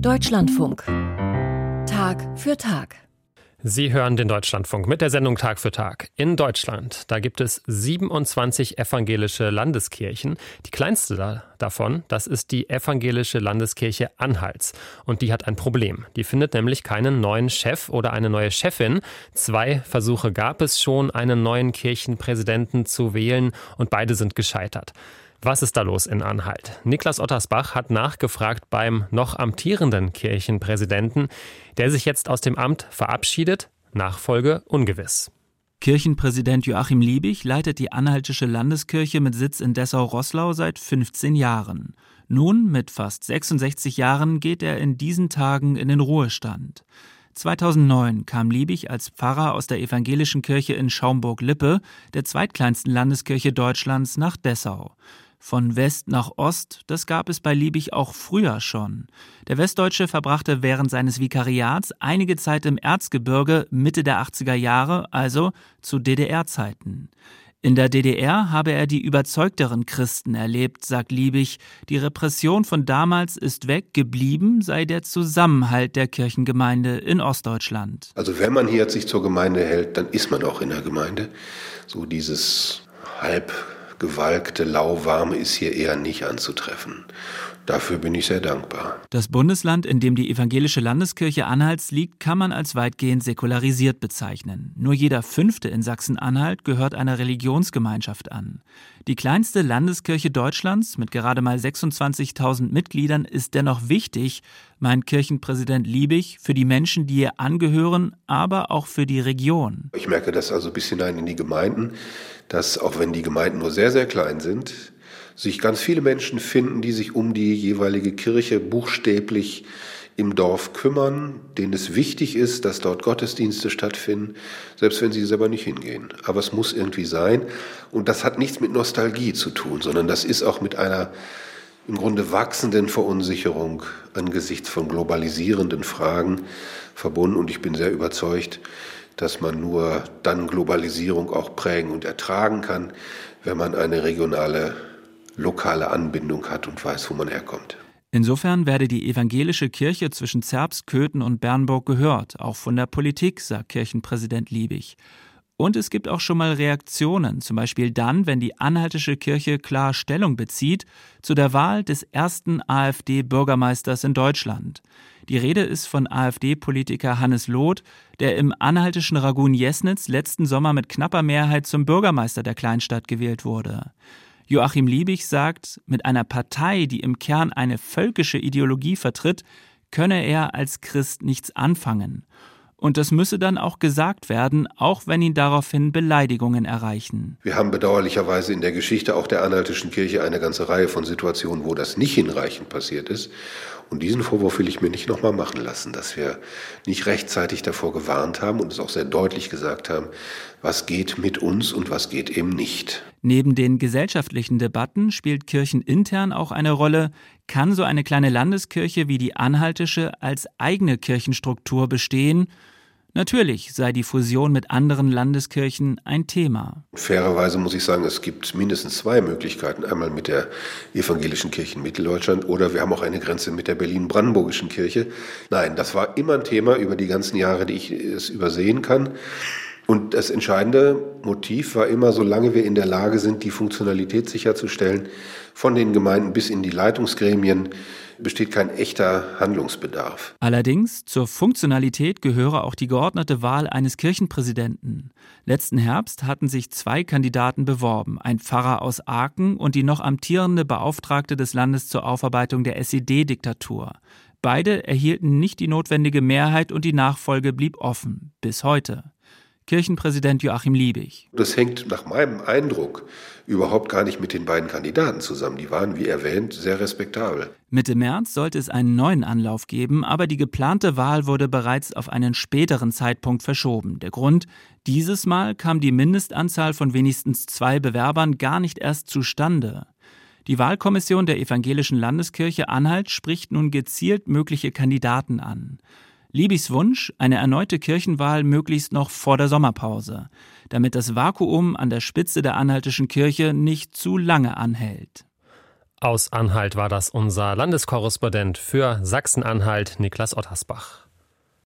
Deutschlandfunk. Tag für Tag. Sie hören den Deutschlandfunk mit der Sendung Tag für Tag. In Deutschland, da gibt es 27 evangelische Landeskirchen. Die kleinste da, davon, das ist die evangelische Landeskirche Anhalts. Und die hat ein Problem. Die findet nämlich keinen neuen Chef oder eine neue Chefin. Zwei Versuche gab es schon, einen neuen Kirchenpräsidenten zu wählen und beide sind gescheitert. Was ist da los in Anhalt? Niklas Ottersbach hat nachgefragt beim noch amtierenden Kirchenpräsidenten, der sich jetzt aus dem Amt verabschiedet. Nachfolge ungewiss. Kirchenpräsident Joachim Liebig leitet die Anhaltische Landeskirche mit Sitz in Dessau-Rosslau seit 15 Jahren. Nun, mit fast 66 Jahren, geht er in diesen Tagen in den Ruhestand. 2009 kam Liebig als Pfarrer aus der evangelischen Kirche in Schaumburg-Lippe, der zweitkleinsten Landeskirche Deutschlands, nach Dessau. Von West nach Ost, das gab es bei Liebig auch früher schon. Der Westdeutsche verbrachte während seines Vikariats einige Zeit im Erzgebirge Mitte der 80er Jahre, also zu DDR-Zeiten. In der DDR habe er die überzeugteren Christen erlebt, sagt Liebig. Die Repression von damals ist weg, geblieben sei der Zusammenhalt der Kirchengemeinde in Ostdeutschland. Also wenn man hier sich zur Gemeinde hält, dann ist man auch in der Gemeinde. So dieses halb gewalkte, lauwarme ist hier eher nicht anzutreffen. Dafür bin ich sehr dankbar. Das Bundesland, in dem die evangelische Landeskirche Anhalts liegt, kann man als weitgehend säkularisiert bezeichnen. Nur jeder Fünfte in Sachsen-Anhalt gehört einer Religionsgemeinschaft an. Die kleinste Landeskirche Deutschlands mit gerade mal 26.000 Mitgliedern ist dennoch wichtig, meint Kirchenpräsident Liebig, für die Menschen, die ihr angehören, aber auch für die Region. Ich merke das also bis hinein in die Gemeinden, dass auch wenn die Gemeinden nur sehr, sehr klein sind, sich ganz viele Menschen finden, die sich um die jeweilige Kirche buchstäblich im Dorf kümmern, denen es wichtig ist, dass dort Gottesdienste stattfinden, selbst wenn sie selber nicht hingehen. Aber es muss irgendwie sein. Und das hat nichts mit Nostalgie zu tun, sondern das ist auch mit einer im Grunde wachsenden Verunsicherung angesichts von globalisierenden Fragen verbunden. Und ich bin sehr überzeugt, dass man nur dann Globalisierung auch prägen und ertragen kann, wenn man eine regionale lokale Anbindung hat und weiß, wo man herkommt. Insofern werde die evangelische Kirche zwischen Zerbst, Köthen und Bernburg gehört, auch von der Politik, sagt Kirchenpräsident Liebig. Und es gibt auch schon mal Reaktionen, zum Beispiel dann, wenn die anhaltische Kirche klar Stellung bezieht zu der Wahl des ersten AfD-Bürgermeisters in Deutschland. Die Rede ist von AfD-Politiker Hannes Loth, der im anhaltischen Ragun Jesnitz letzten Sommer mit knapper Mehrheit zum Bürgermeister der Kleinstadt gewählt wurde. Joachim Liebig sagt, mit einer Partei, die im Kern eine völkische Ideologie vertritt, könne er als Christ nichts anfangen. Und das müsse dann auch gesagt werden, auch wenn ihn daraufhin Beleidigungen erreichen. Wir haben bedauerlicherweise in der Geschichte auch der anhaltischen Kirche eine ganze Reihe von Situationen, wo das nicht hinreichend passiert ist. Und diesen Vorwurf will ich mir nicht nochmal machen lassen, dass wir nicht rechtzeitig davor gewarnt haben und es auch sehr deutlich gesagt haben, was geht mit uns und was geht eben nicht. Neben den gesellschaftlichen Debatten spielt kirchenintern auch eine Rolle, kann so eine kleine Landeskirche wie die anhaltische als eigene Kirchenstruktur bestehen Natürlich sei die Fusion mit anderen Landeskirchen ein Thema. Fairerweise muss ich sagen, es gibt mindestens zwei Möglichkeiten. Einmal mit der evangelischen Kirche in Mitteldeutschland oder wir haben auch eine Grenze mit der Berlin-Brandenburgischen Kirche. Nein, das war immer ein Thema über die ganzen Jahre, die ich es übersehen kann. Und das entscheidende Motiv war immer, solange wir in der Lage sind, die Funktionalität sicherzustellen, von den Gemeinden bis in die Leitungsgremien, besteht kein echter Handlungsbedarf. Allerdings zur Funktionalität gehöre auch die geordnete Wahl eines Kirchenpräsidenten. Letzten Herbst hatten sich zwei Kandidaten beworben, ein Pfarrer aus Aachen und die noch amtierende Beauftragte des Landes zur Aufarbeitung der SED-Diktatur. Beide erhielten nicht die notwendige Mehrheit und die Nachfolge blieb offen, bis heute. Kirchenpräsident Joachim Liebig. Das hängt nach meinem Eindruck überhaupt gar nicht mit den beiden Kandidaten zusammen. Die waren, wie erwähnt, sehr respektabel. Mitte März sollte es einen neuen Anlauf geben, aber die geplante Wahl wurde bereits auf einen späteren Zeitpunkt verschoben. Der Grund, dieses Mal kam die Mindestanzahl von wenigstens zwei Bewerbern gar nicht erst zustande. Die Wahlkommission der Evangelischen Landeskirche Anhalt spricht nun gezielt mögliche Kandidaten an. Libys Wunsch, eine erneute Kirchenwahl möglichst noch vor der Sommerpause, damit das Vakuum an der Spitze der anhaltischen Kirche nicht zu lange anhält. Aus Anhalt war das unser Landeskorrespondent für Sachsen-Anhalt, Niklas Ottersbach.